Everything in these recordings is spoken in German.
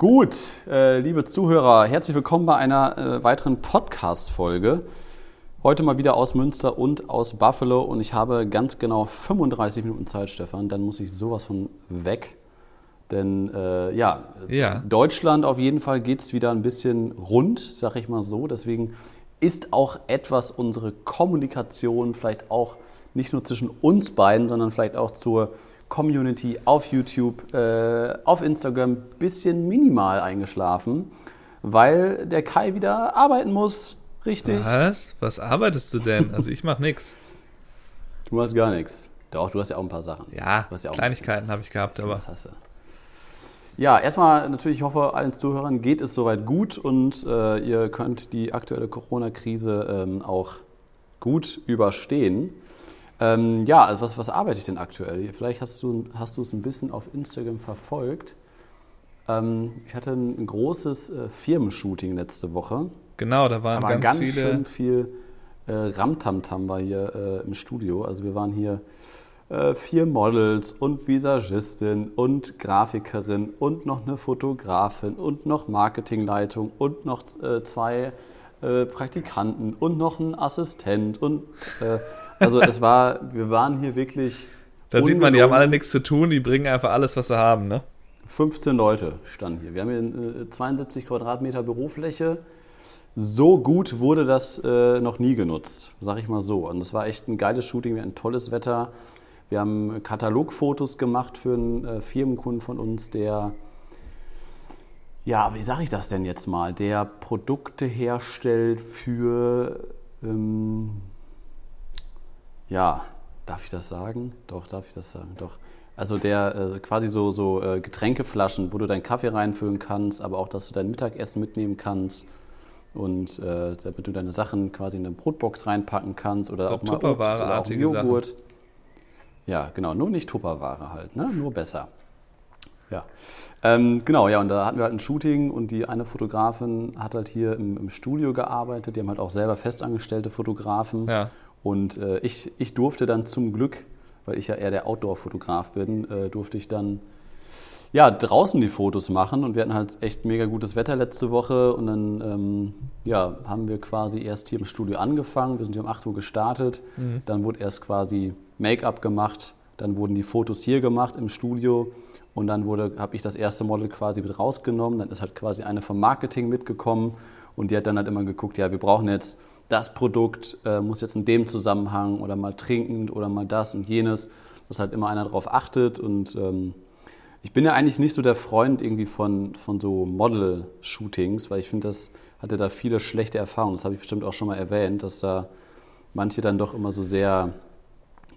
Gut, äh, liebe Zuhörer, herzlich willkommen bei einer äh, weiteren Podcast-Folge. Heute mal wieder aus Münster und aus Buffalo und ich habe ganz genau 35 Minuten Zeit, Stefan. Dann muss ich sowas von weg. Denn äh, ja, Ja. Deutschland auf jeden Fall geht es wieder ein bisschen rund, sag ich mal so. Deswegen ist auch etwas unsere Kommunikation vielleicht auch nicht nur zwischen uns beiden, sondern vielleicht auch zur Community auf YouTube, äh, auf Instagram ein bisschen minimal eingeschlafen, weil der Kai wieder arbeiten muss. Richtig? Was? Was arbeitest du denn? Also ich mache nichts. Du hast gar nichts. Doch, du hast ja auch ein paar Sachen. Ja, Du hast ja auch ein Kleinigkeiten habe ich gehabt, aber Was hast du? Ja, erstmal natürlich, ich hoffe, allen Zuhörern geht es soweit gut und äh, ihr könnt die aktuelle Corona-Krise ähm, auch gut überstehen. Ähm, ja, also was, was arbeite ich denn aktuell? Vielleicht hast du, hast du es ein bisschen auf Instagram verfolgt. Ähm, ich hatte ein, großes äh, Firmenshooting letzte Woche. genau, da waren Aber ganz, ganz, viele. schön viel äh, Ramtamtam war hier äh, im Studio. Also wir waren hier äh, vier Models und Visagistin und Grafikerin und noch eine Fotografin und noch Marketingleitung und noch äh, zwei äh, Praktikanten und noch ein Assistent und äh, also es war, wir waren hier wirklich Da sieht man, die haben alle nichts zu tun, die bringen einfach alles, was sie haben, ne? 15 Leute standen hier. Wir haben hier äh, 72 Quadratmeter Bürofläche. So gut wurde das äh, noch nie genutzt, sag ich mal so. Und es war echt ein geiles Shooting, wir hatten tolles Wetter. Wir haben Katalogfotos gemacht für einen äh, Firmenkunden von uns, der, ja, wie sage ich das denn jetzt mal, der Produkte herstellt für, ähm, ja, darf ich das sagen? Doch, darf ich das sagen? Doch. Also der äh, quasi so, so äh, Getränkeflaschen, wo du deinen Kaffee reinfüllen kannst, aber auch, dass du dein Mittagessen mitnehmen kannst und äh, damit du deine Sachen quasi in eine Brotbox reinpacken kannst oder So auch mal Obst oder auch Joghurt. Ja, genau, nur nicht Tupperware halt, ne? nur besser. Ja, ähm, genau, ja, und da hatten wir halt ein Shooting und die eine Fotografin hat halt hier im, im Studio gearbeitet. Die haben halt auch selber festangestellte Fotografen. Ja. Und äh, ich, ich durfte dann zum Glück, weil ich ja eher der Outdoor-Fotograf bin, äh, durfte ich dann ja, draußen die Fotos machen. Und wir hatten halt echt mega gutes Wetter letzte Woche. Und dann ähm, ja, haben wir quasi erst hier im Studio angefangen, wir sind hier um 8 Uhr gestartet, dann wurde erst quasi Make-up gemacht, dann wurden die Fotos hier gemacht im Studio. Und dann wurde, habe ich das erste Model quasi mit rausgenommen, dann ist halt quasi eine vom Marketing mitgekommen. Und die hat dann halt immer geguckt, ja, wir brauchen jetzt das Produkt, äh, muss jetzt in dem Zusammenhang oder mal trinkend oder mal das und jenes, dass halt immer einer darauf achtet und ähm, ich bin ja eigentlich nicht so der Freund irgendwie von, von so Model-Shootings, weil ich finde, das hatte da viele schlechte Erfahrungen. Das habe ich bestimmt auch schon mal erwähnt, dass da manche dann doch immer so sehr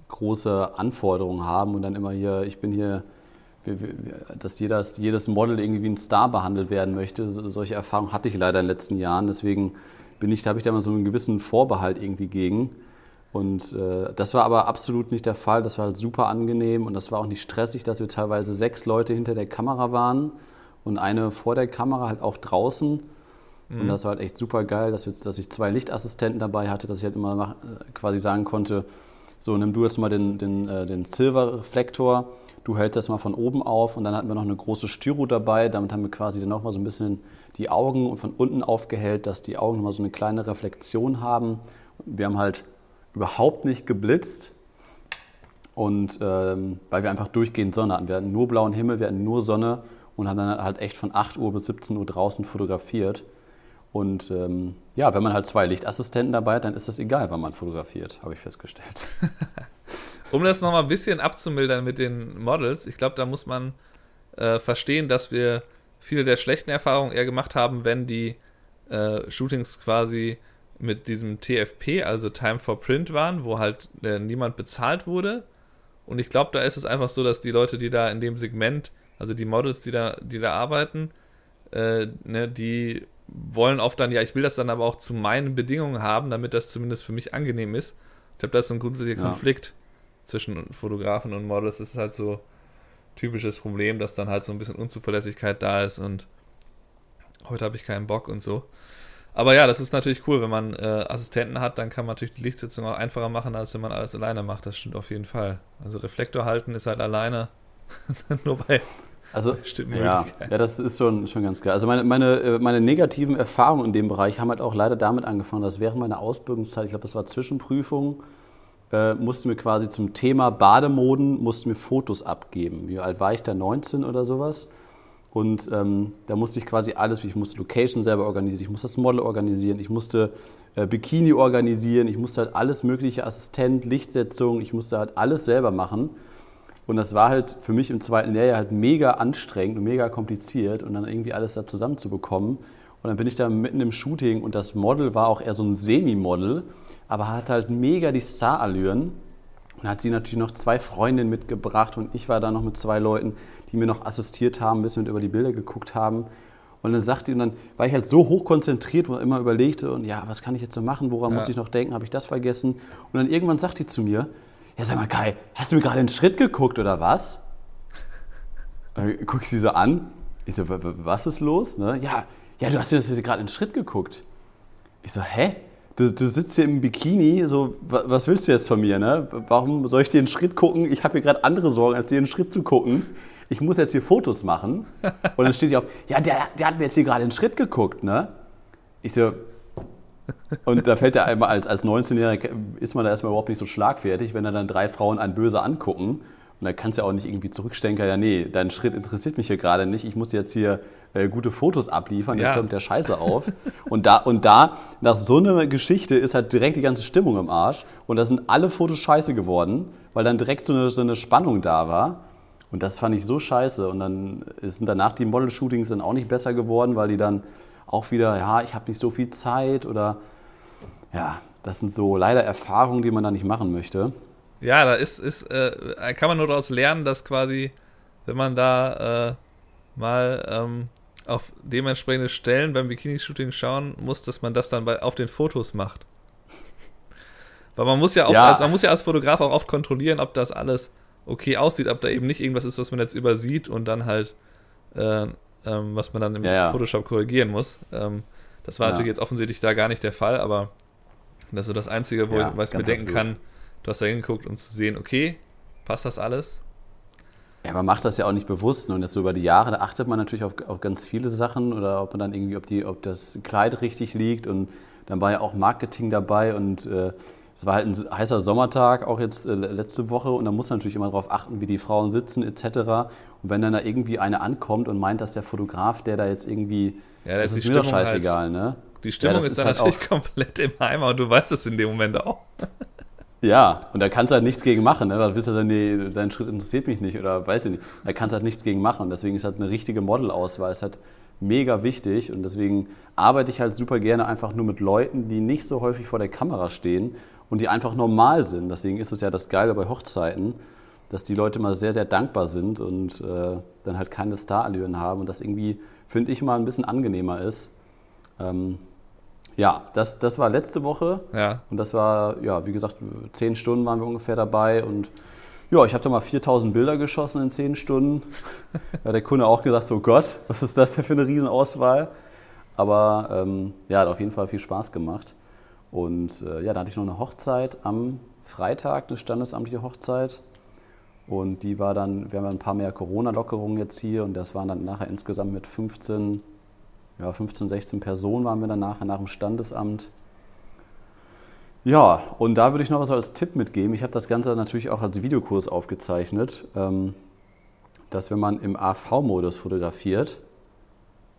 große Anforderungen haben und dann immer hier, ich bin hier, dass jedes, jedes Model irgendwie wie ein Star behandelt werden möchte. So, solche Erfahrungen hatte ich leider in den letzten Jahren. Deswegen bin ich, da habe ich da immer so einen gewissen Vorbehalt irgendwie gegen. Und äh, das war aber absolut nicht der Fall. Das war halt super angenehm und das war auch nicht stressig, dass wir teilweise sechs Leute hinter der Kamera waren und eine vor der Kamera halt auch draußen. Und das war halt echt super geil, dass, wir, dass ich zwei Lichtassistenten dabei hatte, dass ich halt immer mach, äh, quasi sagen konnte, so nimm du jetzt mal den, den, äh, den Silver-Reflektor, du hältst das mal von oben auf und dann hatten wir noch eine große Styro dabei, damit haben wir quasi dann nochmal so ein bisschen die Augen von unten aufgehellt, dass die Augen nochmal so eine kleine Reflexion haben. Wir haben halt überhaupt nicht geblitzt und ähm, weil wir einfach durchgehend Sonne hatten. Wir hatten nur blauen Himmel, wir hatten nur Sonne und haben dann halt echt von 8 Uhr bis 17 Uhr draußen fotografiert. Und ähm, ja, wenn man halt zwei Lichtassistenten dabei hat, dann ist das egal, wann man fotografiert, habe ich festgestellt. Um das nochmal ein bisschen abzumildern mit den Models, ich glaube, da muss man äh, verstehen, dass wir viele der schlechten Erfahrungen eher gemacht haben, wenn die äh, Shootings quasi mit diesem TFP, also Time for Print waren, wo halt äh, niemand bezahlt wurde. Und ich glaube, da ist es einfach so, dass die Leute, die da in dem Segment, also die Models, die da, die da arbeiten, äh, ne, die wollen oft dann, ja, ich will das dann aber auch zu meinen Bedingungen haben, damit das zumindest für mich angenehm ist. Ich glaube, da ist so ein grundsätzlicher Ja. Konflikt zwischen Fotografen und Models. Ist halt so typisches Problem, dass dann halt so ein bisschen Unzuverlässigkeit da ist und heute habe ich keinen Bock und so. Aber ja, das ist natürlich cool, wenn man äh, Assistenten hat, dann kann man natürlich die Lichtsitzung auch einfacher machen, als wenn man alles alleine macht. Das stimmt auf jeden Fall. Also Reflektor halten ist halt alleine nur bei Also, ja, ja, das ist schon, schon ganz klar. Also meine, meine, äh, meine negativen Erfahrungen in dem Bereich haben halt auch leider damit angefangen, dass während meiner Ausbildungszeit, ich glaube, das war Zwischenprüfung, äh, mussten wir quasi zum Thema Bademoden, mussten wir Fotos abgeben. Wie alt war ich da? 19 oder sowas? Und ähm, da musste ich quasi alles, ich musste Location selber organisieren, ich musste das Model organisieren, ich musste äh, Bikini organisieren, ich musste halt alles mögliche, Assistent, Lichtsetzung, ich musste halt alles selber machen. Und das war halt für mich im zweiten Lehrjahr halt mega anstrengend und mega kompliziert und dann irgendwie alles da zusammenzubekommen. Und dann bin ich da mitten im Shooting und das Model war auch eher so ein Semi-Model, aber hat halt mega die Starallüren. Und hat sie natürlich noch zwei Freundinnen mitgebracht und ich war da noch mit zwei Leuten, die mir noch assistiert haben, ein bisschen über die Bilder geguckt haben. Und dann sagte und dann war ich halt so hoch konzentriert, wo ich immer überlegte und ja, was kann ich jetzt so machen, woran ja. muss ich noch denken, habe ich das vergessen? Und dann irgendwann sagt die zu mir, ja sag mal Kai, hast du mir gerade einen Schritt geguckt oder was? Dann gucke ich sie so an, ich so, was ist los? Ne? Ja, ja, du hast mir gerade einen Schritt geguckt. Ich so, hä? Du, du, sitzt hier im Bikini, so, was willst du jetzt von mir, ne? Warum soll ich dir einen Schritt gucken? Ich habe hier gerade andere Sorgen, als dir einen Schritt zu gucken ich muss jetzt hier Fotos machen. Und dann steht hier auf, ja, der, der hat mir jetzt hier gerade einen Schritt geguckt, ne? Ich so, und da fällt er einmal als, als 19-Jähriger, ist man da erstmal überhaupt nicht so schlagfertig, wenn da dann drei Frauen einen böse angucken. Und da kannst du ja auch nicht irgendwie zurückstecken, ja, nee, dein Schritt interessiert mich hier gerade nicht. Ich muss jetzt hier äh, gute Fotos abliefern, jetzt ja. hört der Scheiße auf. Und da, und da, nach so einer Geschichte ist halt direkt die ganze Stimmung im Arsch. Und da sind alle Fotos scheiße geworden, weil dann direkt so eine, so eine Spannung da war. Und das fand ich so scheiße. Und dann sind danach die Model-Shootings dann auch nicht besser geworden, weil die dann auch wieder, ja, ich habe nicht so viel Zeit oder ja, das sind so leider Erfahrungen, die man da nicht machen möchte. Ja, da ist, ist äh, kann man nur daraus lernen, dass quasi, wenn man da äh, mal ähm, auf dementsprechende Stellen beim Bikini-Shooting schauen muss, dass man das dann bei, auf den Fotos macht. Weil man muss ja, auch, ja. Als, man muss ja als Fotograf auch oft kontrollieren, ob das alles okay aussieht, ob da eben nicht irgendwas ist, was man jetzt übersieht und dann halt, äh, ähm, was man dann im ja, ja. Photoshop korrigieren muss. Ähm, das war natürlich jetzt offensichtlich da gar nicht der Fall, aber das ist so das Einzige, wo ich, was ich mir denken absolut. kann, du hast da hingeguckt, um zu sehen, okay, passt das alles? Ja, man macht das ja auch nicht bewusst. Und jetzt so über die Jahre, da achtet man natürlich auf, auf ganz viele Sachen oder ob man dann irgendwie, ob, die, ob das Kleid richtig liegt und dann war ja auch Marketing dabei und äh, es war halt ein heißer Sommertag, auch jetzt äh, letzte Woche, und da muss man natürlich immer darauf achten, wie die Frauen sitzen etc. Und wenn dann da irgendwie eine ankommt und meint, dass der Fotograf, der da jetzt irgendwie, ja, das, ist mir doch scheißegal, halt, ne? Die Stimmung ja, ist, ist dann halt natürlich komplett im Eimer und du weißt es in dem Moment auch. Ja, und da kannst du halt nichts gegen machen. Ne? Da willst du dann, nee, dein Schritt interessiert mich nicht oder weiß ich nicht. Da kannst du halt nichts gegen machen. Deswegen ist halt eine richtige Modelauswahl ist halt mega wichtig und deswegen arbeite ich halt super gerne einfach nur mit Leuten, die nicht so häufig vor der Kamera stehen und die einfach normal sind. Deswegen ist es ja das Geile bei Hochzeiten, dass die Leute mal sehr, sehr dankbar sind und äh, dann halt keine Starallüren haben und das irgendwie, finde ich, mal ein bisschen angenehmer ist. Ähm, ja, das, das war letzte Woche. Ja. Und das war, ja, wie gesagt, zehn Stunden waren wir ungefähr dabei und ja, ich habe da mal 4000 Bilder geschossen in zehn Stunden. da hat der Kunde auch gesagt, so Gott, was ist das denn für eine Riesenauswahl? Aber ähm, ja, hat auf jeden Fall viel Spaß gemacht. Und äh, ja, da hatte ich noch eine Hochzeit am Freitag, eine standesamtliche Hochzeit. Und die war dann, wir haben ein paar mehr Corona-Lockerungen jetzt hier und das waren dann nachher insgesamt mit 15, ja, 15, 16 Personen waren wir dann nachher nach dem Standesamt. Ja, und da würde ich noch was als Tipp mitgeben. Ich habe das Ganze natürlich auch als Videokurs aufgezeichnet, ähm, dass wenn man im AV-Modus fotografiert,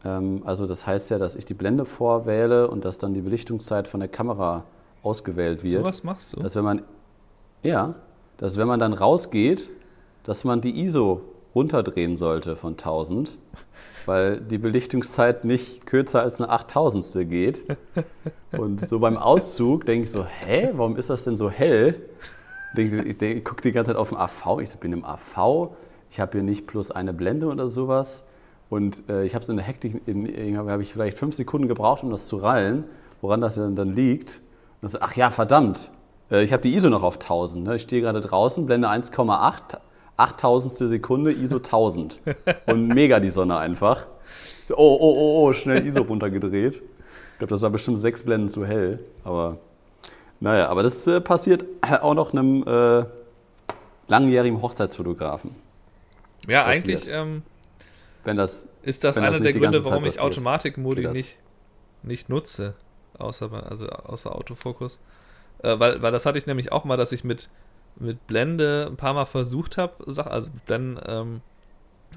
ähm, also das heißt ja, dass ich die Blende vorwähle und dass dann die Belichtungszeit von der Kamera ausgewählt wird. So was machst du? Dass wenn man, ja, dass wenn man dann rausgeht, dass man die ISO runterdrehen sollte von 1000, weil die Belichtungszeit nicht kürzer als eine 8000 geht. Und so beim Auszug denke ich so, hä, warum ist das denn so hell? Ich, ich, ich gucke die ganze Zeit auf dem AV, ich bin im AV, ich habe hier nicht plus eine Blende oder sowas. Und äh, ich habe es in der Hektik, habe ich vielleicht fünf Sekunden gebraucht, um das zu rallen, woran das dann, dann liegt. Und so, ach ja, verdammt, äh, ich habe die ISO noch auf 1000. Ne? Ich stehe gerade draußen, Blende 1,8, 8000 Sekunde, ISO 1000. Und mega die Sonne einfach. Oh, oh, oh, oh, schnell ISO runtergedreht. Ich glaube, das war bestimmt sechs Blenden zu hell. Aber naja, aber das äh, passiert auch noch einem äh, langjährigen Hochzeitsfotografen. Ja, passiert. eigentlich. Ähm wenn das. Ist das einer das der Gründe, warum ich. Automatikmodi nicht, nicht nutze? Außer, also außer Autofokus. Äh, weil, weil das hatte ich nämlich auch mal, dass ich mit, mit Blende ein paar Mal versucht habe, also mit Blenden, ähm,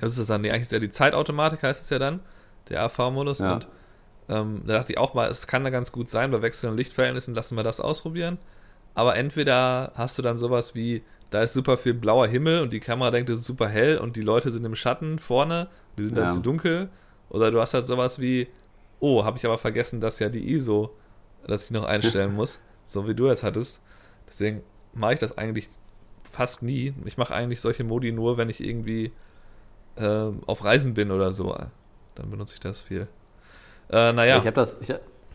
das ist das dann, nee, eigentlich ist ja die Zeitautomatik, heißt es ja dann, der AV-Modus. Ja. Und ähm, da dachte ich auch mal, es kann da ganz gut sein, bei wechselnden Lichtverhältnissen lassen wir das ausprobieren. Aber entweder hast du dann sowas wie, da ist super viel blauer Himmel und die Kamera denkt, es ist super hell und die Leute sind im Schatten vorne, die sind dann Ja. zu dunkel. Oder du hast halt sowas wie, oh, habe ich aber vergessen, dass ja die ISO, dass ich noch einstellen muss, so wie du jetzt hattest. Deswegen mache ich das eigentlich fast nie. Ich mache eigentlich solche Modi nur, wenn ich irgendwie äh, auf Reisen bin oder so. Dann benutze ich das viel. Äh, naja, Ich habe das, ich,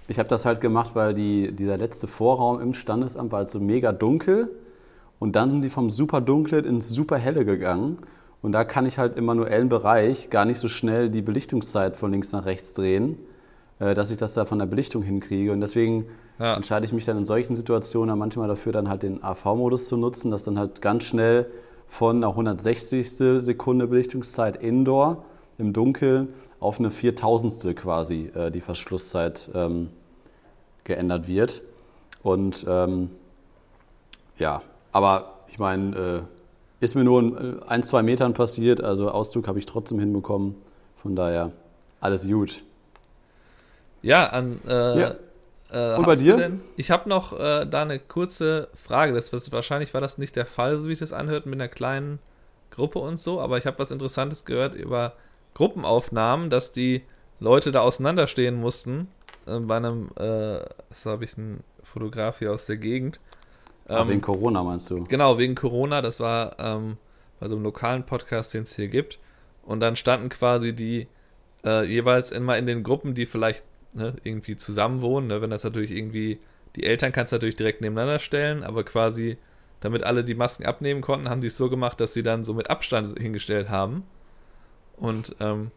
ich hab das halt gemacht, weil die, dieser letzte Vorraum im Standesamt war halt so mega dunkel. Und dann sind die vom super dunklen ins super helle gegangen. Und da kann ich halt im manuellen Bereich gar nicht so schnell die Belichtungszeit von links nach rechts drehen, äh, dass ich das da von der Belichtung hinkriege. Und deswegen Ja. entscheide ich mich dann in solchen Situationen dann manchmal dafür, dann halt den AV-Modus zu nutzen, dass dann halt ganz schnell von einer 160. Sekunde Belichtungszeit Indoor im Dunkeln auf eine 4000. quasi äh, die Verschlusszeit ähm, geändert wird. Und ähm, ja, aber ich meine, äh, ist mir nur äh, ein, zwei Metern passiert, also Auszug habe ich trotzdem hinbekommen. Von daher alles gut. ja, an. Äh, Ja. Äh, Und bei dir? Ich habe noch äh, da eine kurze Frage. Das, was, wahrscheinlich war das nicht der Fall, so wie es das anhört, mit einer kleinen Gruppe und so. Aber ich habe was Interessantes gehört über Gruppenaufnahmen, dass die Leute da auseinanderstehen mussten. Äh, bei einem, äh, so habe ich einen Fotograf hier aus der Gegend. Ach, Ähm, wegen Corona meinst du? Genau, wegen Corona. Das war ähm, bei so einem lokalen Podcast, den es hier gibt. Und dann standen quasi die äh, jeweils immer in den Gruppen, die vielleicht ne, irgendwie zusammen wohnen. Ne? Wenn das natürlich irgendwie, die Eltern kannst du natürlich direkt nebeneinander stellen, aber quasi, damit alle die Masken abnehmen konnten, haben die es so gemacht, dass sie dann so mit Abstand hingestellt haben. Und ähm,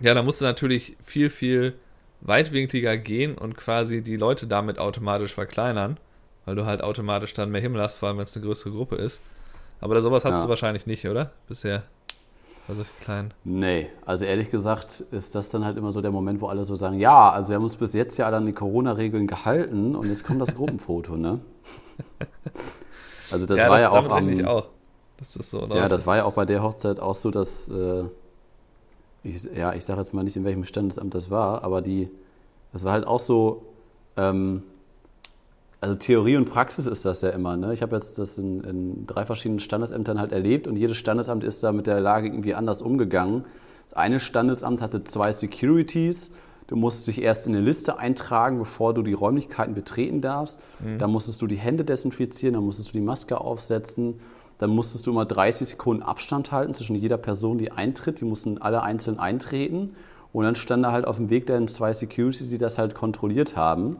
ja, da musste natürlich viel, viel weitwinkliger gehen und quasi die Leute damit automatisch verkleinern, weil du halt automatisch dann mehr Himmel hast, vor allem wenn es eine größere Gruppe ist. Aber da sowas hast Ja. du wahrscheinlich nicht, oder? Bisher. Also klein. Nee, also ehrlich gesagt ist das dann halt immer so der Moment, wo alle so sagen, ja, also wir haben uns bis jetzt ja alle an die Corona-Regeln gehalten und jetzt kommt das Gruppenfoto, ne? Also das war ja auch am, auch. Das ist so, oder? Ja, das war ja auch bei der Hochzeit auch so, dass, äh, ich, ja, ich sage jetzt mal nicht, in welchem Standesamt das war, aber die, das war halt auch so, ähm, also Theorie und Praxis ist das ja immer. Ne? Ich habe jetzt das in, in drei verschiedenen Standesämtern halt erlebt und jedes Standesamt ist da mit der Lage irgendwie anders umgegangen. Das eine Standesamt hatte zwei Securities. Du musst dich erst in eine Liste eintragen, bevor du die Räumlichkeiten betreten darfst. Dann musstest du die Hände desinfizieren, dann musstest du die Maske aufsetzen. Dann musstest du immer 30 Sekunden Abstand halten zwischen jeder Person, die eintritt. Die mussten alle einzeln eintreten. Und dann stand da halt auf dem Weg dann zwei Securities, die das halt kontrolliert haben.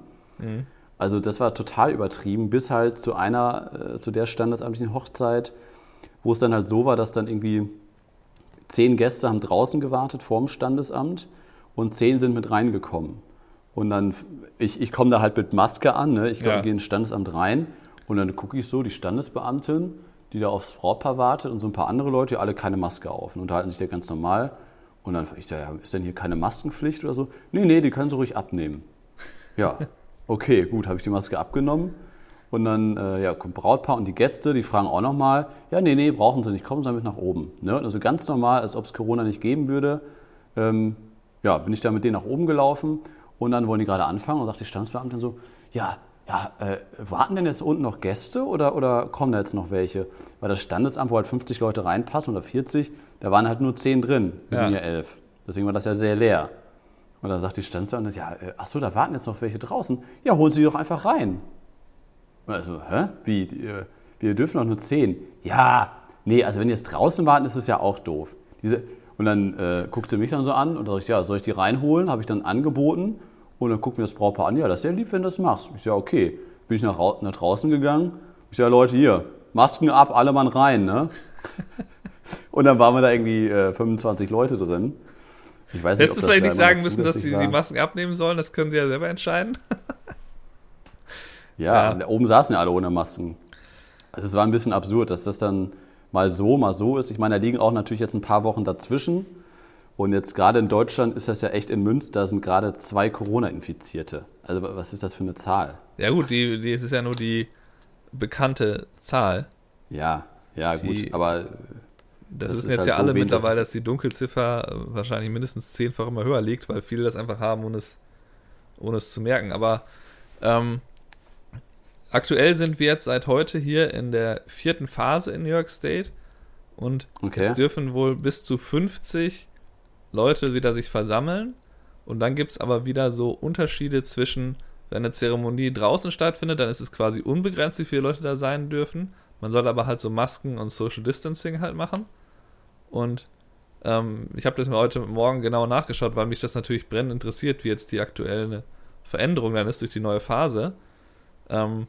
Also das war total übertrieben, bis halt zu einer, äh, zu der standesamtlichen Hochzeit, wo es dann halt so war, dass dann irgendwie zehn Gäste haben draußen gewartet vorm Standesamt und zehn sind mit reingekommen. Und dann, ich, ich komme da halt mit Maske an, ne? ich Ja. gehe ins Standesamt rein und dann gucke ich so, die Standesbeamtin, die da aufs Brautpaar wartet und so ein paar andere Leute, die alle keine Maske auf und unterhalten sich da ganz normal. Und dann, ich sage, ja, ist denn hier keine Maskenpflicht oder so? Nee, nee, die können sie ruhig abnehmen. Ja, okay, gut, habe ich die Maske abgenommen. Und dann äh, ja, kommt Brautpaar und die Gäste, die fragen auch nochmal, ja, nee, nee, brauchen sie nicht, kommen sie damit nach oben. Ne? Also ganz normal, als ob es Corona nicht geben würde. Ähm, ja, bin ich da mit denen nach oben gelaufen und dann wollen die gerade anfangen und sagt die Standesbeamtin so, ja, ja, äh, warten denn jetzt unten noch Gäste oder, oder kommen da jetzt noch welche? Weil das Standesamt, wo halt 50 Leute reinpassen oder 40, da waren halt nur 10 drin, wir Ja. ja 11. Deswegen war das ja sehr leer. Und dann sagt die Standesbeamtin, ja, äh, ach so, da warten jetzt noch welche draußen. Ja, holen Sie die doch einfach rein. Also, hä? Wie? Die, äh, wir dürfen doch nur 10. Ja, nee, also wenn die jetzt draußen warten, ist es ja auch doof. Diese, und dann äh, guckt sie mich dann so an und sagt, ja, soll ich die reinholen? Habe ich dann angeboten. Und dann guckt mir das Brautpaar an, ja, das ist ja lieb, wenn du das machst. Ich sage, okay. Bin ich nach, nach draußen gegangen. Ich sage, Leute, hier, Masken ab, alle Mann rein, ne? und dann waren wir da irgendwie äh, 25 Leute drin. Ich weiß Hättest du ob das vielleicht nicht sagen müssen, dass sie war. die Masken abnehmen sollen? Das können sie ja selber entscheiden. Ja, Ja. da oben saßen ja alle ohne Masken. Also es war ein bisschen absurd, dass das dann mal so, mal so ist. Ich meine, da liegen auch natürlich jetzt ein paar Wochen dazwischen. Und jetzt gerade in Deutschland ist das ja echt in Münster, sind gerade zwei Corona-Infizierte. Also was ist das für eine Zahl? Ja gut, die, die, es ist ja nur die bekannte Zahl. Ja, ja Die- gut, aber Das, Das wissen ist jetzt halt ja so alle mittlerweile, dass- dass die Dunkelziffer äh, wahrscheinlich mindestens zehnfach immer höher liegt, weil viele das einfach haben, ohne es, ohne es zu merken. Aber ähm, aktuell sind wir jetzt seit heute hier in der vierten Phase in New York State und Okay. jetzt dürfen wohl bis zu 50 Leute wieder sich versammeln. Und dann gibt es aber wieder so Unterschiede zwischen, wenn eine Zeremonie draußen stattfindet, dann ist es quasi unbegrenzt, wie viele Leute da sein dürfen. Man soll aber halt so Masken und Social Distancing halt machen. Und ähm, ich habe das mir heute Morgen genau nachgeschaut, weil mich das natürlich brennend interessiert, wie jetzt die aktuelle Veränderung dann ist durch die neue Phase. Ähm,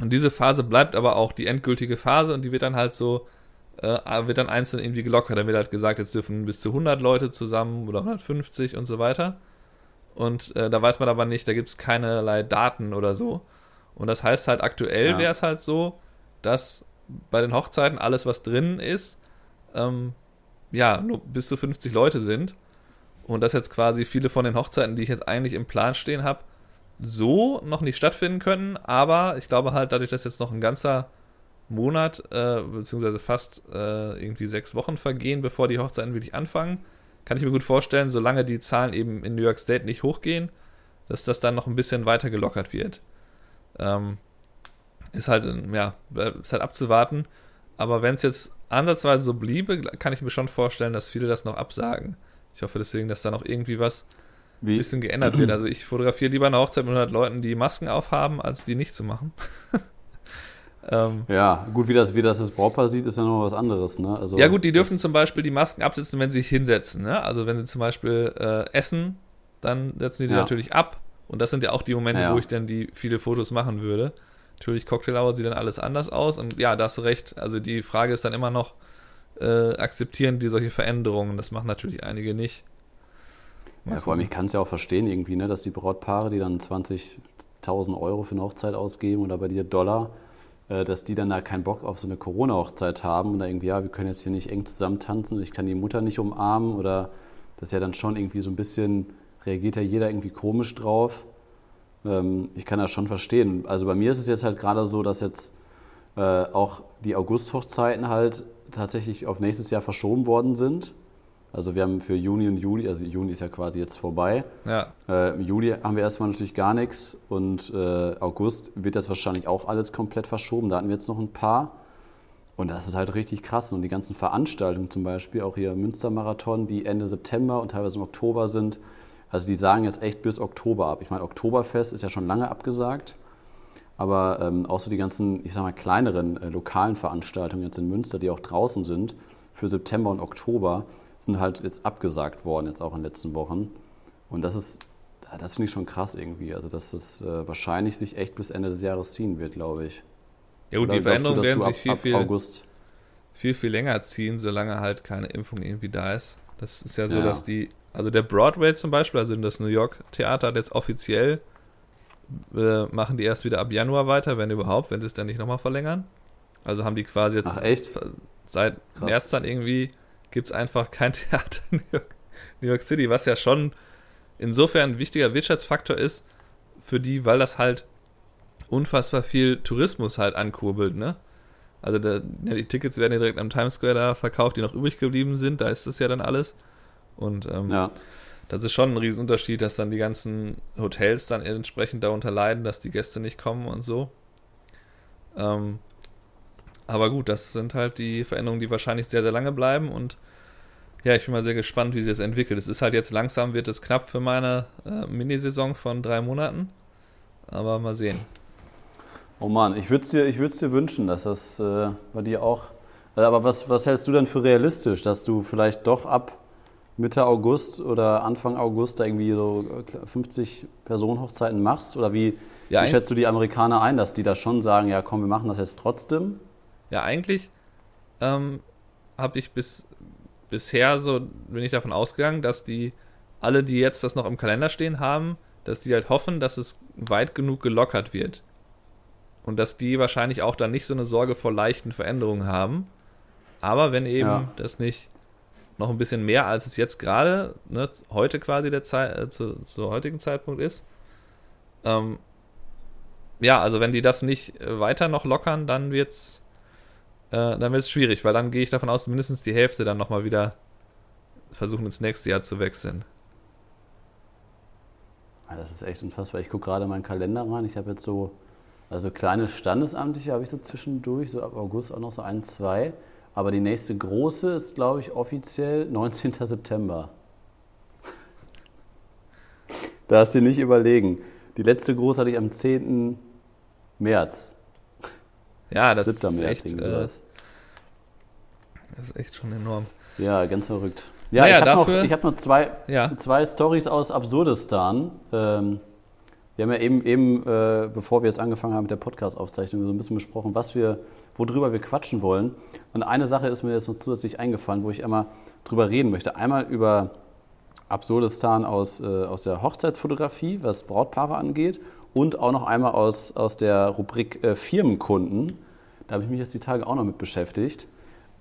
und diese Phase bleibt aber auch die endgültige Phase und die wird dann halt so, äh, wird dann einzeln irgendwie gelockert. Dann wird halt gesagt, jetzt dürfen bis zu 100 Leute zusammen oder 150 und so weiter. Und äh, da weiß man aber nicht, da gibt es keinerlei Daten oder so. Und das heißt halt, aktuell Ja. wäre es halt so, dass bei den Hochzeiten alles, was drin ist, ähm, ja, nur bis zu 50 Leute sind. Und dass jetzt quasi viele von den Hochzeiten, die ich jetzt eigentlich im Plan stehen habe, so noch nicht stattfinden können. Aber ich glaube halt, dadurch, dass jetzt noch ein ganzer Monat, äh, beziehungsweise fast äh, irgendwie sechs Wochen vergehen, bevor die Hochzeiten wirklich anfangen, kann ich mir gut vorstellen, solange die Zahlen eben in New York State nicht hochgehen, dass das dann noch ein bisschen weiter gelockert wird. Ähm, ist halt, ja, ist halt abzuwarten. Aber wenn es jetzt ansatzweise so bliebe, kann ich mir schon vorstellen, dass viele das noch absagen. Ich hoffe deswegen, dass da noch irgendwie was ein wie, bisschen geändert wird. Also ich fotografiere lieber eine Hochzeit mit 100 Leuten, die Masken aufhaben, als die nicht zu machen. ähm, ja, gut, wie das, wie das das Brautpaar sieht, ist ja noch was anderes, ne? Also, ja gut, die dürfen zum Beispiel die Masken absetzen, wenn sie sich hinsetzen. Ne? Also wenn sie zum Beispiel äh, essen, dann setzen die die Ja. natürlich ab. Und das sind ja auch die Momente, Ja. wo ich dann die viele Fotos machen würde. Natürlich, Cocktail Hour sieht dann alles anders aus. Und ja, da hast du recht. Also die Frage ist dann immer noch, äh, akzeptieren die solche Veränderungen? Das machen natürlich einige nicht. Ja, vor allem, ich kann es ja auch verstehen irgendwie, ne, dass die Brautpaare, die dann 20.000 Euro für eine Hochzeit ausgeben oder bei dir Dollar, äh, dass die dann da keinen Bock auf so eine Corona-Hochzeit haben und da irgendwie, ja, wir können jetzt hier nicht eng zusammen tanzen, ich kann die Mutter nicht umarmen oder das ist ja dann schon irgendwie so ein bisschen, reagiert ja jeder irgendwie komisch drauf. Ähm, ich kann das schon verstehen. Also bei mir ist es jetzt halt gerade so, dass jetzt äh, auch die August-Hochzeiten halt tatsächlich auf nächstes Jahr verschoben worden sind. Also wir haben für Juni und Juli, also Juni ist ja quasi jetzt vorbei. Ja, Äh, Im Juli haben wir erstmal natürlich gar nichts und äh, August wird das wahrscheinlich auch alles komplett verschoben. Da hatten wir jetzt noch ein paar. Und das ist halt richtig krass. Und die ganzen Veranstaltungen zum Beispiel, auch hier Münstermarathon, die Ende September und teilweise im Oktober sind. Also die sagen jetzt echt bis Oktober ab. Ich meine, Oktoberfest ist ja schon lange abgesagt. Aber ähm, auch so die ganzen, ich sag mal, kleineren äh, lokalen Veranstaltungen jetzt in Münster, die auch draußen sind, für September und Oktober, sind halt jetzt abgesagt worden, jetzt auch in den letzten Wochen. Und das ist, das finde ich schon krass irgendwie. Also, dass das äh, wahrscheinlich sich echt bis Ende des Jahres ziehen wird, glaube ich. ja gut, Oder die Veränderungen dass werden du sich ab, viel, ab viel, August. viel, viel länger ziehen, solange halt keine Impfung irgendwie da ist. Das ist ja so, Ja. dass die, also der Broadway zum Beispiel, also das New York Theater, hat jetzt offiziell äh, machen die erst wieder ab Januar weiter, wenn überhaupt, wenn sie es dann nicht nochmal verlängern. Also haben die quasi jetzt Ach, echt? seit Krass. März dann irgendwie gibt es einfach kein Theater in New York, New York City, was ja schon insofern ein wichtiger Wirtschaftsfaktor ist für die, weil das halt unfassbar viel Tourismus halt ankurbelt, ne? Also der, ja, die Tickets werden ja direkt am Times Square da verkauft, die noch übrig geblieben sind, da ist das ja dann alles. Und ähm, Ja. das ist schon ein Riesenunterschied, dass dann die ganzen Hotels dann entsprechend darunter leiden, dass die Gäste nicht kommen und so. Ähm, aber gut, das sind halt die Veränderungen, die wahrscheinlich sehr, sehr lange bleiben und ja, ich bin mal sehr gespannt, wie sich das entwickelt. Es ist halt jetzt langsam, wird es knapp für meine äh, Minisaison von drei Monaten. Aber mal sehen. Oh Mann, ich würde es dir, ich dir wünschen, dass das äh, bei dir auch. Aber was, was hältst du denn für realistisch, dass du vielleicht doch ab Mitte August oder Anfang August da irgendwie so äh, 50 Personenhochzeiten machst? Oder wie, Ja, wie schätzt du die Amerikaner ein, dass die da schon sagen, ja komm, wir machen das jetzt trotzdem? Ja, eigentlich ähm, habe ich bis bisher so bin ich davon ausgegangen, dass die alle, die jetzt das noch im Kalender stehen haben, dass die halt hoffen, dass es weit genug gelockert wird. Und dass die wahrscheinlich auch dann nicht so eine Sorge vor leichten Veränderungen haben. Aber wenn eben Ja. das nicht noch ein bisschen mehr, als es jetzt gerade, ne, heute quasi der Zeit, äh, zu, zu heutigen Zeitpunkt ist. Ähm, ja, also wenn die das nicht äh, weiter noch lockern, dann wird's, äh, schwierig, weil dann gehe ich davon aus, mindestens die Hälfte dann nochmal wieder versuchen ins nächste Jahr zu wechseln. Das ist echt unfassbar. Ich gucke gerade meinen Kalender rein. Ich habe jetzt so, also kleine Standesamtliche habe ich so zwischendurch, so ab August auch noch so ein, zwei. Aber die nächste große ist, glaube ich, offiziell 19. September. da hast du nicht überlegen. Die letzte große hatte ich am 10. März. Ja, das 7. ist März, echt, äh, das ist echt schon enorm. Ja, ganz verrückt. Ja, Naja, ich habe noch, ich hab noch zwei, Ja. zwei Stories aus Absurdistan. Ähm, wir haben ja eben, eben äh, bevor wir jetzt angefangen haben mit der Podcast-Aufzeichnung, so ein bisschen besprochen, was wir, worüber wir quatschen wollen. Und eine Sache ist mir jetzt noch zusätzlich eingefallen, wo ich einmal drüber reden möchte. Einmal über Absurdistan aus, äh, aus der Hochzeitsfotografie, was Brautpaare angeht. Und auch noch einmal aus, aus der Rubrik äh, Firmenkunden. Da habe ich mich jetzt die Tage auch noch mit beschäftigt.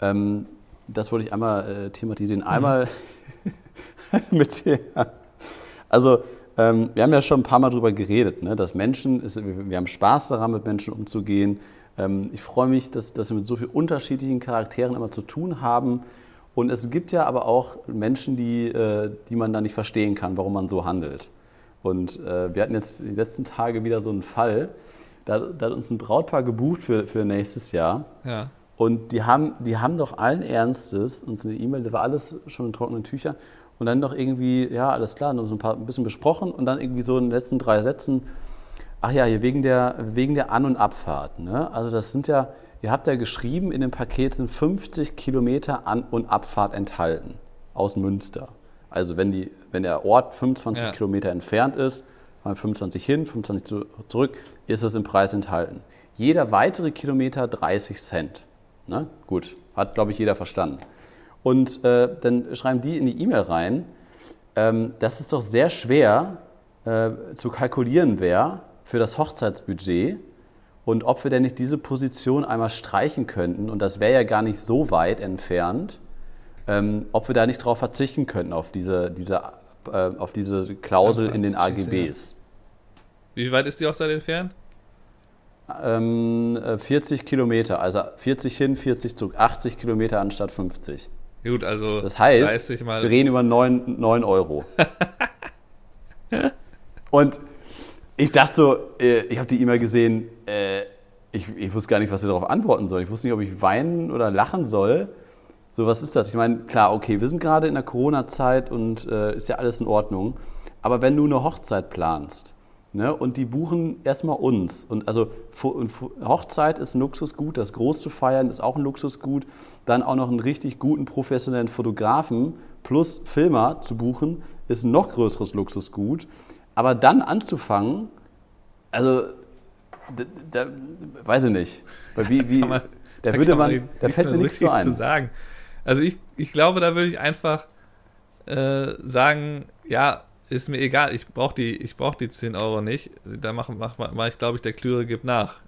Ähm, das wollte ich einmal äh, thematisieren. Einmal mit der. Also, ähm, wir haben ja schon ein paar Mal drüber geredet, ne, dass Menschen, ist, wir haben Spaß daran, mit Menschen umzugehen. Ähm, ich freue mich, dass, dass wir mit so vielen unterschiedlichen Charakteren immer zu tun haben. Und es gibt ja aber auch Menschen, die, äh, die man da nicht verstehen kann, warum man so handelt. Und äh, wir hatten jetzt die letzten Tage wieder so einen Fall. Da, da hat uns ein Brautpaar gebucht für, für nächstes Jahr. Ja. Und die haben, die haben doch allen Ernstes uns eine E-Mail, da war alles schon in trockenen Tüchern. Und dann doch irgendwie, ja, alles klar, noch so ein paar ein bisschen besprochen und dann irgendwie so in den letzten drei Sätzen, ach ja, hier wegen der, wegen der An- und Abfahrt. Ne? Also das sind ja, ihr habt ja geschrieben, in dem Paket sind 50 Kilometer An- und Abfahrt enthalten aus Münster. Also wenn, die, wenn der Ort 25 Ja. Kilometer entfernt ist, mal 25 hin, 25 zu, zurück, ist es im Preis enthalten. Jeder weitere Kilometer 30 Cent. Ne? Gut, hat, glaube ich, jeder verstanden. Und äh, dann schreiben die in die E-Mail rein, ähm, dass es doch sehr schwer äh, zu kalkulieren wäre für das Hochzeitsbudget und ob wir denn nicht diese Position einmal streichen könnten, und das wäre ja gar nicht so weit entfernt, ähm, ob wir da nicht darauf verzichten könnten, auf diese, diese, äh, auf diese Klausel in den AGBs. Wie weit ist die Hochzeit entfernt? Ähm, äh, 40 Kilometer, also 40 hin, 40 zurück, 80 Kilometer anstatt 50. Ja, Gut, also Das heißt, 30 mal. wir reden über 9, 9 Euro. Und ich dachte so, äh, ich habe die E-Mail gesehen, äh, ich, ich wusste gar nicht, was ich darauf antworten soll. Ich wusste nicht, ob ich weinen oder lachen soll. So, was ist das? Ich meine, klar, okay, wir sind gerade in der Corona-Zeit und äh, ist ja alles in Ordnung. Aber wenn du eine Hochzeit planst ne, und die buchen erstmal uns, und also und Hochzeit ist ein Luxusgut, das groß zu feiern ist auch ein Luxusgut, dann auch noch einen richtig guten professionellen Fotografen plus Filmer zu buchen, ist ein noch größeres Luxusgut. Aber dann anzufangen, also, da, da, weiß ich nicht. Weil wie, wie, kann man- da Da würde man, nicht- da nichts fällt mir nichts so ein. zu sagen. Also ich, ich glaube, da würde ich einfach äh, sagen, ja, ist mir egal, ich brauche die, ich brauch die 10 Euro nicht. Da mache mach, mach ich, glaube ich, der Klüre gibt nach,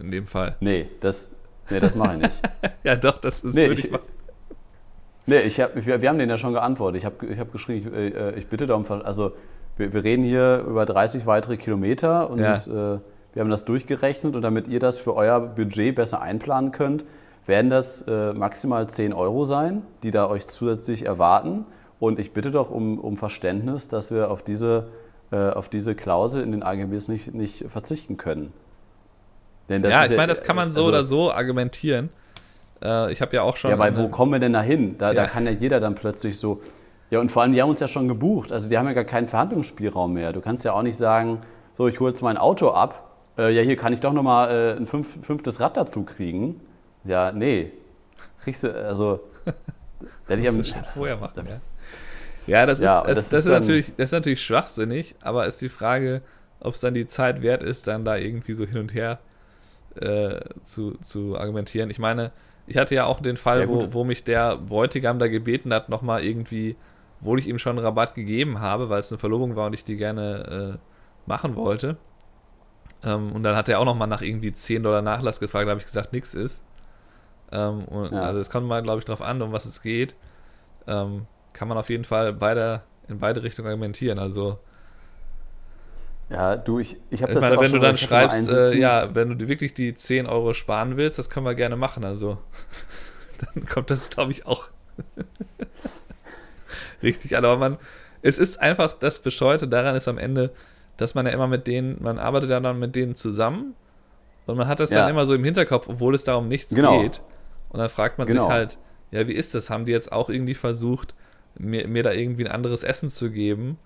in dem Fall. Nee, das, nee, das mache ich nicht. Ja, doch, das ist, Nee, ich, ich-. Nee, ich hab, wir, wir haben denen ja schon geantwortet. Ich habe ich hab geschrieben, ich, äh, ich bitte darum, also wir, wir reden hier über 30 weitere Kilometer und Ja. äh, wir haben das durchgerechnet und damit ihr das für euer Budget besser einplanen könnt, werden das äh, maximal 10 Euro sein, die da euch zusätzlich erwarten. Und ich bitte doch um, um Verständnis, dass wir auf diese, äh, auf diese Klausel in den AGBs nicht, nicht verzichten können. Ja, ich meine, das kann man so also- oder so argumentieren. Äh, ich habe ja auch schon. Ja, weil wo kommen wir denn da hin? Da, da Ja. kann ja jeder dann plötzlich so. Ja, und vor allem, die haben uns ja schon gebucht. Also die haben ja gar keinen Verhandlungsspielraum mehr. Du kannst ja auch nicht sagen, so, ich hole jetzt mein Auto ab. Äh, ja, hier kann ich doch nochmal äh, ein fünf, fünftes Rad dazu kriegen. Ja, nee. Kriegst du, also. Da hätte ich am, vorher machen, ja. Ja, das, Ja, ist, das, das das, ist ist natürlich, das ist natürlich schwachsinnig, aber ist die Frage, ob es dann die Zeit wert ist, dann da irgendwie so hin und her äh, zu, zu argumentieren. Ich meine, ich hatte ja auch den Fall, Ja, wo, wo mich der Bräutigam da gebeten hat, nochmal irgendwie, obwohl ich ihm schon einen Rabatt gegeben habe, weil es eine Verlobung war und ich die gerne äh, machen wollte. Ähm, und dann hat er auch nochmal nach irgendwie 10 Dollar Nachlass gefragt, da habe ich gesagt, nix ist. Ähm, Ja. Also es kommt mal, glaube ich, drauf an, um was es geht. ähm, kann man auf jeden Fall beide, in beide Richtungen argumentieren. Also ja, du, ich, ich habe das meine, wenn du dann schreibst, äh, ja, wenn du wirklich die 10 Euro sparen willst, das können wir gerne machen. Also dann kommt das, glaube ich, auch richtig an. Aber man, es ist einfach das Bescheute daran ist am Ende, dass man ja immer mit denen, man arbeitet ja dann mit denen zusammen und man hat das ja. dann immer so im Hinterkopf, obwohl es darum nichts genau. geht. Und dann fragt man genau. sich halt, ja, wie ist das? Haben die jetzt auch irgendwie versucht, mir, mir da irgendwie ein anderes Essen zu geben?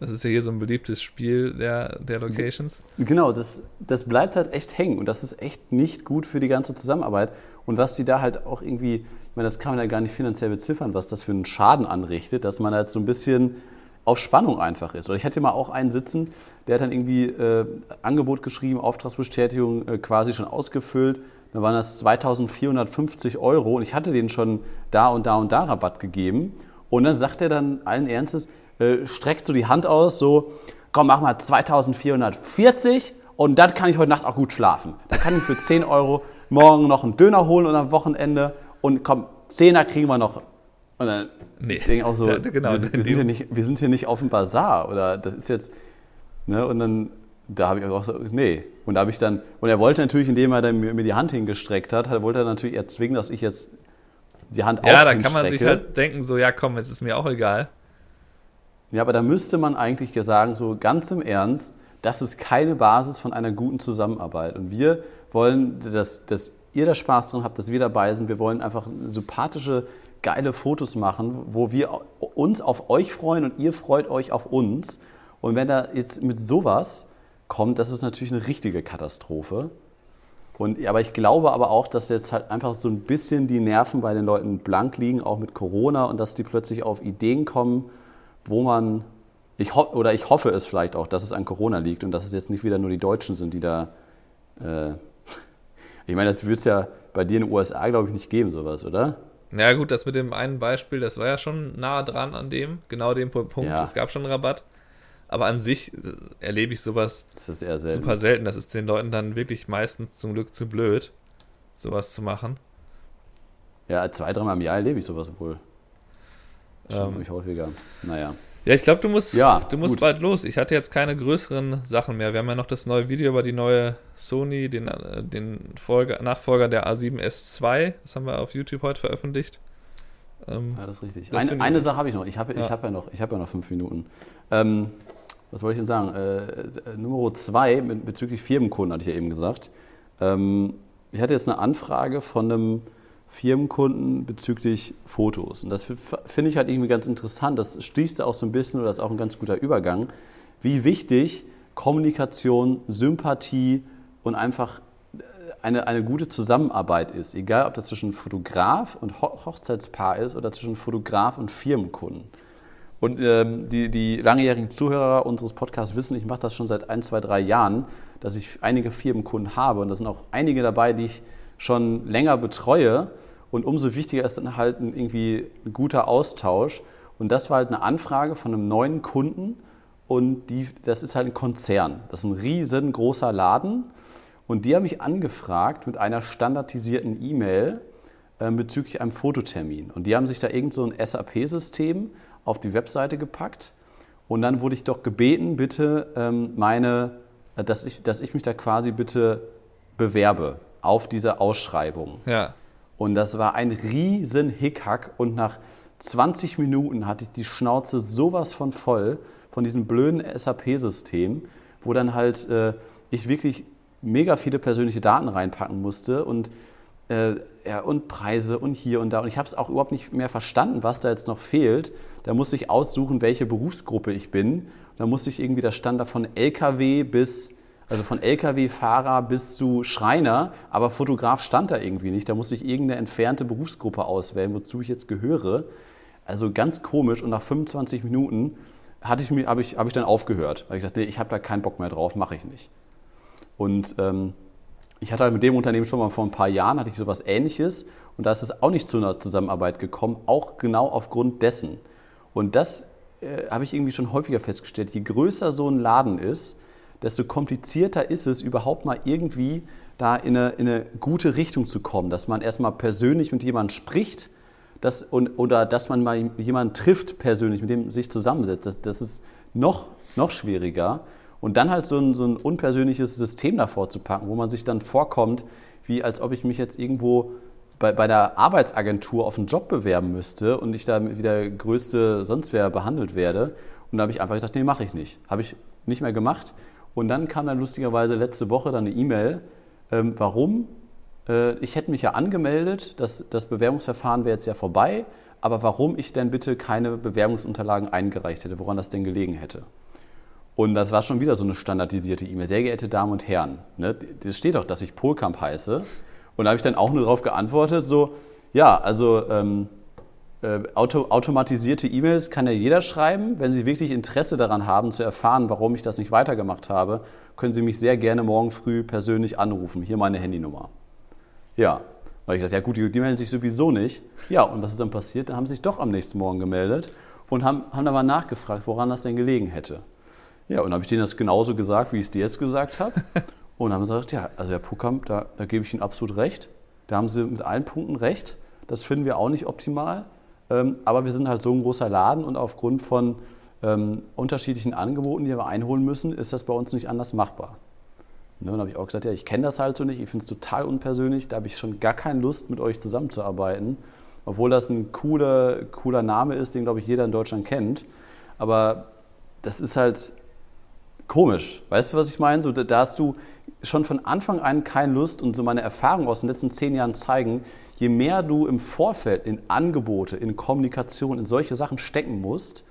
Das ist ja hier so ein beliebtes Spiel der, der Locations. Genau, das, das bleibt halt echt hängen und das ist echt nicht gut für die ganze Zusammenarbeit. Und was die da halt auch irgendwie, ich meine, das kann man ja gar nicht finanziell beziffern, was das für einen Schaden anrichtet, dass man halt so ein bisschen auf Spannung einfach ist. Oder ich hatte mal auch einen sitzen, der hat dann irgendwie äh, Angebot geschrieben, Auftragsbestätigung äh, quasi schon ausgefüllt. Da waren das 2450 Euro und ich hatte denen schon da und da und da Rabatt gegeben. Und dann sagt er dann allen Ernstes, äh, streckt so die Hand aus, so, komm, mach mal 2440 und dann kann ich heute Nacht auch gut schlafen. Da kann ich für 10 Euro morgen noch einen Döner holen und am Wochenende und komm, 10er kriegen wir noch. Und dann nee, denke ich auch so, da, genau, wir, wir, sind hier nicht, wir sind hier nicht auf dem Bazar oder das ist jetzt, ne, und dann, da habe ich auch so, nee. Und da habe ich dann, und er wollte natürlich, indem er dann mir die Hand hingestreckt hat, wollte er natürlich erzwingen, dass ich jetzt die Hand ja, da kann man sich halt denken, so, ja komm, jetzt ist mir auch egal. Ja, aber da müsste man eigentlich sagen, so ganz im Ernst, das ist keine Basis von einer guten Zusammenarbeit. Und wir wollen, dass, dass ihr da Spaß dran habt, dass wir dabei sind. Wir wollen einfach sympathische, geile Fotos machen, wo wir uns auf euch freuen und ihr freut euch auf uns. Und wenn da jetzt mit sowas kommt, das ist natürlich eine richtige Katastrophe. Und, aber ich glaube aber auch, dass jetzt halt einfach so ein bisschen die Nerven bei den Leuten blank liegen, auch mit Corona, und dass die plötzlich auf Ideen kommen, wo man, ich oder ich hoffe es vielleicht auch, dass es an Corona liegt und dass es jetzt nicht wieder nur die Deutschen sind, die da, äh, ich meine, das wird es ja bei dir in den USA, glaube ich, nicht geben, sowas, oder? Ja gut, das mit dem einen Beispiel, das war ja schon nah dran an dem, genau dem Punkt. Ja. Es gab schon einen Rabatt. Aber an sich äh, erlebe ich sowas selten. super selten. Das ist den Leuten dann wirklich meistens zum Glück zu blöd, sowas zu machen. Ja, zwei, dreimal im Jahr erlebe ich sowas wohl. Schon ähm, häufiger. Naja. Ja, ich glaube, du musst, ja, du musst bald los. Ich hatte jetzt keine größeren Sachen mehr. Wir haben ja noch das neue Video über die neue Sony, den, äh, den Folge, Nachfolger der A7S2. Das haben wir auf YouTube heute veröffentlicht. Ähm, ja, das ist richtig. Das eine, eine Sache habe ich noch. Ich habe ja. hab ja, noch, hab ja noch fünf Minuten. Ähm, was wollte ich denn sagen? Äh, äh Nummer zwei bezüglich Firmenkunden hatte ich ja eben gesagt. Ähm, ich hatte jetzt eine Anfrage von einem Firmenkunden bezüglich Fotos. Und das finde ich halt irgendwie ganz interessant. Das schließt auch so ein bisschen, oder ist auch ein ganz guter Übergang, wie wichtig Kommunikation, Sympathie und einfach äh, eine, eine gute Zusammenarbeit ist. Egal, ob das zwischen Fotograf und Ho Hochzeitspaar ist oder zwischen Fotograf und Firmenkunden. Und ähm, die, die langjährigen Zuhörer unseres Podcasts wissen, ich mache das schon seit ein, zwei, drei Jahren, dass ich einige Firmenkunden habe. Und da sind auch einige dabei, die ich schon länger betreue. Und umso wichtiger ist dann halt ein, irgendwie ein guter Austausch. Und das war halt eine Anfrage von einem neuen Kunden. Und die, das ist halt ein Konzern. Das ist ein riesengroßer Laden. Und die haben mich angefragt mit einer standardisierten E-Mail äh, bezüglich einem Fototermin. Und die haben sich da irgend so ein SAP-System auf die Webseite gepackt. Und dann wurde ich doch gebeten, bitte ähm, meine, äh, dass ich, dass ich mich da quasi bitte bewerbe auf diese Ausschreibung. Ja. Und das war ein riesen Hickhack und nach 20 Minuten hatte ich die Schnauze sowas von voll von diesem blöden SAP-System, wo dann halt äh, ich wirklich mega viele persönliche Daten reinpacken musste und, äh, ja, und Preise und hier und da. Und ich habe es auch überhaupt nicht mehr verstanden, was da jetzt noch fehlt. Da musste ich aussuchen, welche Berufsgruppe ich bin. Da musste ich irgendwie, das stand da von LKW bis also von Lkw-Fahrer bis zu Schreiner, aber Fotograf stand da irgendwie nicht. Da musste ich irgendeine entfernte Berufsgruppe auswählen, wozu ich jetzt gehöre. Also ganz komisch und nach 25 Minuten hatte ich habe ich, hab ich dann aufgehört, weil ich dachte, nee, ich habe da keinen Bock mehr drauf, mache ich nicht. Und ähm, ich hatte halt mit dem Unternehmen schon mal vor ein paar Jahren, hatte ich sowas ähnliches und da ist es auch nicht zu einer Zusammenarbeit gekommen, auch genau aufgrund dessen. Und das äh, habe ich irgendwie schon häufiger festgestellt. Je größer so ein Laden ist, desto komplizierter ist es, überhaupt mal irgendwie da in eine, in eine gute Richtung zu kommen, dass man erstmal persönlich mit jemandem spricht, dass, und, oder dass man mal jemanden trifft persönlich, mit dem sich zusammensetzt. Das, das ist noch, noch schwieriger. Und dann halt so ein, so ein unpersönliches System davor zu packen, wo man sich dann vorkommt, wie als ob ich mich jetzt irgendwo bei, bei der Arbeitsagentur auf einen Job bewerben müsste und ich da wie der größte sonst wer behandelt werde. Und da habe ich einfach gesagt, nee, mache ich nicht. Habe ich nicht mehr gemacht. Und dann kam dann lustigerweise letzte Woche dann eine E-Mail, ähm, warum? Äh, ich hätte mich ja angemeldet, das, das Bewerbungsverfahren wäre jetzt ja vorbei, aber warum ich denn bitte keine Bewerbungsunterlagen eingereicht hätte, woran das denn gelegen hätte. Und das war schon wieder so eine standardisierte E-Mail. Sehr geehrte Damen und Herren, ne, das steht doch, dass ich Polkamp heiße. Und da habe ich dann auch nur darauf geantwortet, so, ja, also ähm, äh, auto, automatisierte E-Mails kann ja jeder schreiben. Wenn Sie wirklich Interesse daran haben, zu erfahren, warum ich das nicht weitergemacht habe, können Sie mich sehr gerne morgen früh persönlich anrufen. Hier meine Handynummer. Ja, weil ich dachte, ja gut, die, die melden sich sowieso nicht. Ja, und was ist dann passiert? Dann haben sie sich doch am nächsten Morgen gemeldet und haben, haben dann mal nachgefragt, woran das denn gelegen hätte. Ja, und dann habe ich denen das genauso gesagt, wie ich es dir jetzt gesagt habe. Und haben gesagt, ja, also Herr Puckamp, da, da gebe ich Ihnen absolut recht. Da haben Sie mit allen Punkten recht. Das finden wir auch nicht optimal. Ähm, aber wir sind halt so ein großer Laden und aufgrund von ähm, unterschiedlichen Angeboten, die wir einholen müssen, ist das bei uns nicht anders machbar. Ne, dann habe ich auch gesagt, ja, ich kenne das halt so nicht, ich finde es total unpersönlich, da habe ich schon gar keine Lust, mit euch zusammenzuarbeiten. Obwohl das ein cooler, cooler Name ist, den, glaube ich, jeder in Deutschland kennt. Aber das ist halt, komisch. Weißt du, was ich meine? So, da hast du schon von Anfang an keine Lust und so meine Erfahrungen aus den letzten zehn Jahren zeigen, je mehr du im Vorfeld in Angebote, in Kommunikation, in solche Sachen stecken musst,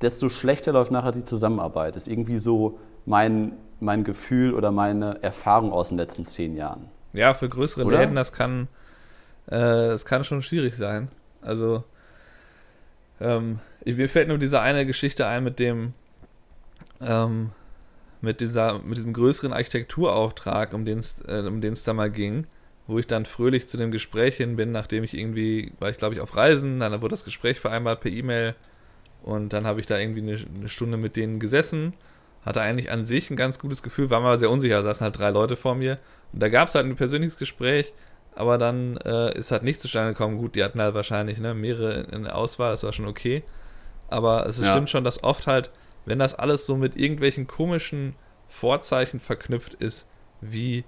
desto schlechter läuft nachher die Zusammenarbeit. Das ist irgendwie so mein, mein Gefühl oder meine Erfahrung aus den letzten zehn Jahren. Ja, für größere oder? Läden, das kann, äh, das kann schon schwierig sein. Also, ähm, mir fällt nur diese eine Geschichte ein mit dem, ähm, mit, dieser, mit diesem größeren Architekturauftrag, um den es äh, um da mal ging, wo ich dann fröhlich zu dem Gespräch hin bin, nachdem ich irgendwie, war ich glaube ich auf Reisen, dann wurde das Gespräch vereinbart per E-Mail und dann habe ich da irgendwie eine, eine, Stunde mit denen gesessen, hatte eigentlich an sich ein ganz gutes Gefühl, war mal sehr unsicher, da saßen halt drei Leute vor mir und da gab es halt ein persönliches Gespräch, aber dann äh, ist halt nichts zustande gekommen. Gut, die hatten halt wahrscheinlich ne, mehrere in der Auswahl, das war schon okay. Aber es ja. stimmt schon, dass oft halt wenn das alles so mit irgendwelchen komischen Vorzeichen verknüpft ist, wie,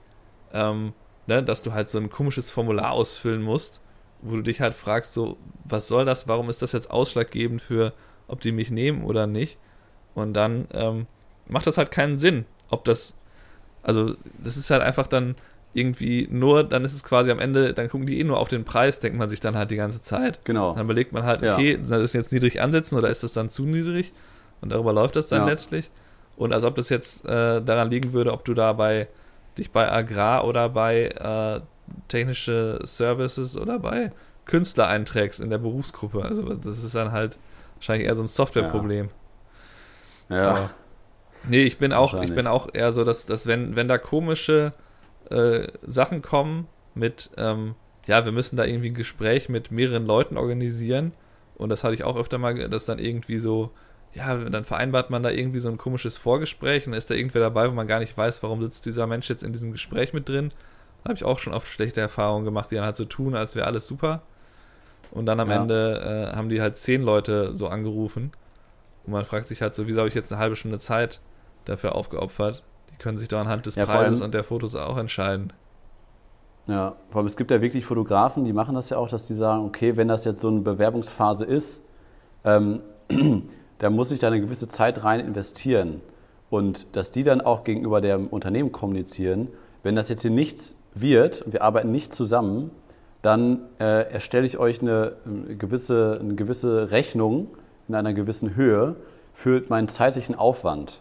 ähm, ne, dass du halt so ein komisches Formular ausfüllen musst, wo du dich halt fragst, so, was soll das, warum ist das jetzt ausschlaggebend für, ob die mich nehmen oder nicht? Und dann ähm, macht das halt keinen Sinn, ob das, also das ist halt einfach dann irgendwie nur, dann ist es quasi am Ende, dann gucken die eh nur auf den Preis, denkt man sich dann halt die ganze Zeit. Genau. Dann überlegt man halt, okay, ja. soll das jetzt niedrig ansetzen oder ist das dann zu niedrig? Und darüber läuft das dann ja. letztlich. Und als ob das jetzt äh, daran liegen würde, ob du da bei, dich bei Agrar oder bei äh, technische Services oder bei Künstler einträgst in der Berufsgruppe. Also das ist dann halt wahrscheinlich eher so ein Softwareproblem. Ja. ja. nee, ich bin auch, ich bin auch eher so, dass, dass wenn, wenn da komische äh, Sachen kommen mit, ähm, ja, wir müssen da irgendwie ein Gespräch mit mehreren Leuten organisieren. Und das hatte ich auch öfter mal, dass dann irgendwie so ja, dann vereinbart man da irgendwie so ein komisches Vorgespräch und dann ist da irgendwer dabei, wo man gar nicht weiß, warum sitzt dieser Mensch jetzt in diesem Gespräch mit drin. Da habe ich auch schon oft schlechte Erfahrungen gemacht, die dann halt so tun, als wäre alles super. Und dann am ja. Ende äh, haben die halt zehn Leute so angerufen. Und man fragt sich halt so, wieso habe ich jetzt eine halbe Stunde Zeit dafür aufgeopfert? Die können sich doch anhand des ja, Preises und der Fotos auch entscheiden. Ja, vor allem es gibt ja wirklich Fotografen, die machen das ja auch, dass die sagen, okay, wenn das jetzt so eine Bewerbungsphase ist, ähm, da muss ich da eine gewisse Zeit rein investieren. Und dass die dann auch gegenüber dem Unternehmen kommunizieren, wenn das jetzt hier nichts wird und wir arbeiten nicht zusammen, dann äh, erstelle ich euch eine, eine, gewisse, eine gewisse Rechnung in einer gewissen Höhe für meinen zeitlichen Aufwand.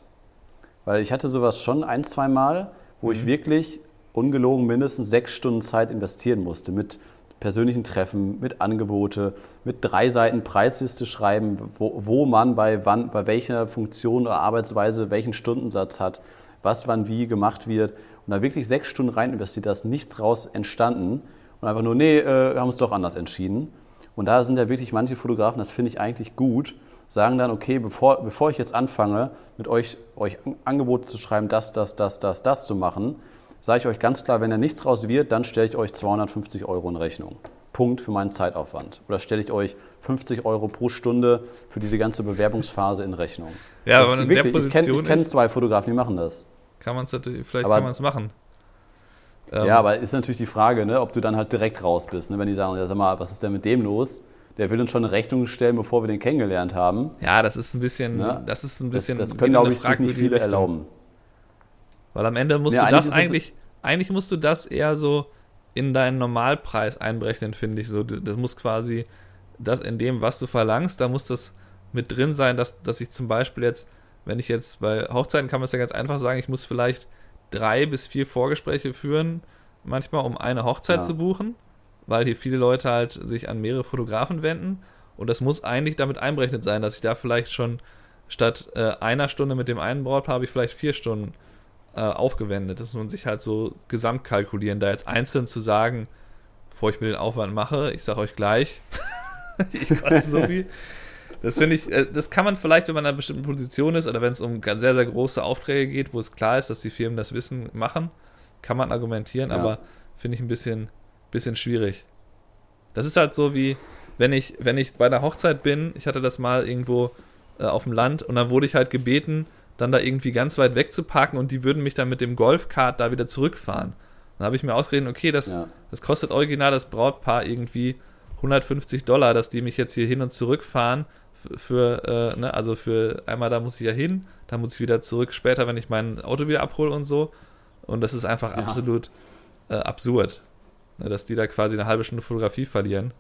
Weil ich hatte sowas schon ein, zwei Mal, wo mhm. ich wirklich ungelogen mindestens sechs Stunden Zeit investieren musste mit persönlichen Treffen, mit Angebote, mit drei Seiten Preisliste schreiben, wo, wo man bei, wann, bei welcher Funktion oder Arbeitsweise welchen Stundensatz hat, was wann wie gemacht wird. Und da wirklich sechs Stunden rein investiert, da ist nichts raus entstanden. Und einfach nur, nee, äh, haben uns doch anders entschieden. Und da sind ja wirklich manche Fotografen, das finde ich eigentlich gut, sagen dann, okay, bevor, bevor ich jetzt anfange, mit euch, euch Angebote zu schreiben, das, das, das, das, das zu machen, sage ich euch ganz klar, wenn da nichts raus wird, dann stelle ich euch 250 Euro in Rechnung. Punkt für meinen Zeitaufwand? Oder stelle ich euch 50 Euro pro Stunde für diese ganze Bewerbungsphase in Rechnung? Ja, Das aber in wirklich, der ich kenne Position kenn zwei Fotografen, die machen das. kann man es vielleicht Aber- kann man es machen. Ähm, Ja, aber ist natürlich die Frage, ne, ob du dann halt direkt raus bist. Ne? Wenn die sagen, ja, sag mal, was ist denn mit dem los? Der will uns schon eine Rechnung stellen, bevor wir den kennengelernt haben. Ja, das ist ein bisschen, Ja. das ist ein Das, bisschen. das geht können, glaube ich, sich nicht viele Richtung. erlauben. Weil am Ende musst Ja, du das eigentlich es- eigentlich, eigentlich musst du das eher so in deinen Normalpreis einberechnen, finde ich. So, das muss quasi, das in dem, was du verlangst, da muss das mit drin sein, dass, dass ich zum Beispiel jetzt, wenn ich jetzt bei Hochzeiten kann man es ja ganz einfach sagen, ich muss vielleicht drei bis vier Vorgespräche führen, manchmal, um eine Hochzeit Ja. zu buchen, weil hier viele Leute halt sich an mehrere Fotografen wenden. Und das muss eigentlich damit einberechnet sein, dass ich da vielleicht schon statt äh, einer Stunde mit dem einen Brautpaar habe ich vielleicht vier Stunden äh, aufgewendet. Das muss man sich halt so gesamt kalkulieren. Da jetzt einzeln zu sagen, bevor ich mir den Aufwand mache, ich sage euch gleich, ich koste so viel. Das finde ich, äh, das kann man vielleicht, wenn man in einer bestimmten Position ist oder wenn es um ganz sehr, sehr große Aufträge geht, wo es klar ist, dass die Firmen das Wissen machen, kann man argumentieren, Ja. aber finde ich ein bisschen, bisschen schwierig. Das ist halt so wie, wenn ich, wenn ich bei einer Hochzeit bin, ich hatte das mal irgendwo äh, auf dem Land und dann wurde ich halt gebeten, dann da irgendwie ganz weit weg zu parken und die würden mich dann mit dem Golfkart da wieder zurückfahren. Dann habe ich mir ausgerechnet, okay, das, Ja. das kostet original das Brautpaar irgendwie 150 Dollar, dass die mich jetzt hier hin und zurück fahren. Für, äh, ne, also für einmal da muss ich ja hin, dann muss ich wieder zurück später, wenn ich mein Auto wieder abhole und so. Und das ist einfach Ja. absolut äh, absurd, ne, dass die da quasi eine halbe Stunde Fotografie verlieren.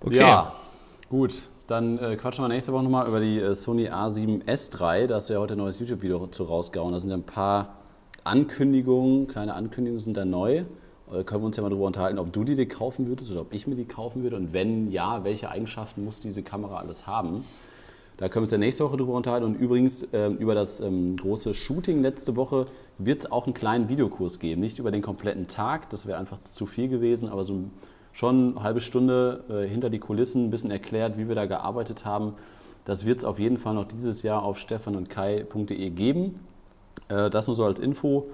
Okay. Ja, gut. Dann äh, quatschen wir nächste Woche nochmal über die äh, Sony A7S III. Da hast du ja heute ein neues YouTube-Video zu rausgehauen. Da sind ja ein paar Ankündigungen, kleine Ankündigungen sind da neu. Äh, können wir uns ja mal darüber unterhalten, ob du die dir kaufen würdest oder ob ich mir die kaufen würde. Und wenn ja, welche Eigenschaften muss diese Kamera alles haben? Da können wir uns ja nächste Woche drüber unterhalten. Und übrigens ähm, über das ähm, große Shooting letzte Woche wird es auch einen kleinen Videokurs geben. Nicht über den kompletten Tag, das wäre einfach zu viel gewesen, aber so ein- schon eine halbe Stunde äh, hinter die Kulissen, ein bisschen erklärt, wie wir da gearbeitet haben. Das wird es auf jeden Fall noch dieses Jahr auf stefanundkai.de geben. Äh, das nur so als Info.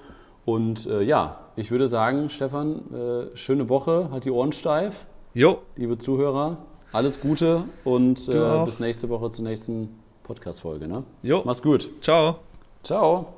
Und äh, ja, ich würde sagen, Stefan, äh, schöne Woche, halt die Ohren steif, Jo, liebe Zuhörer. Alles Gute und äh, bis nächste Woche zur nächsten Podcast-Folge. Ne? jo, Mach's gut. ciao. Ciao.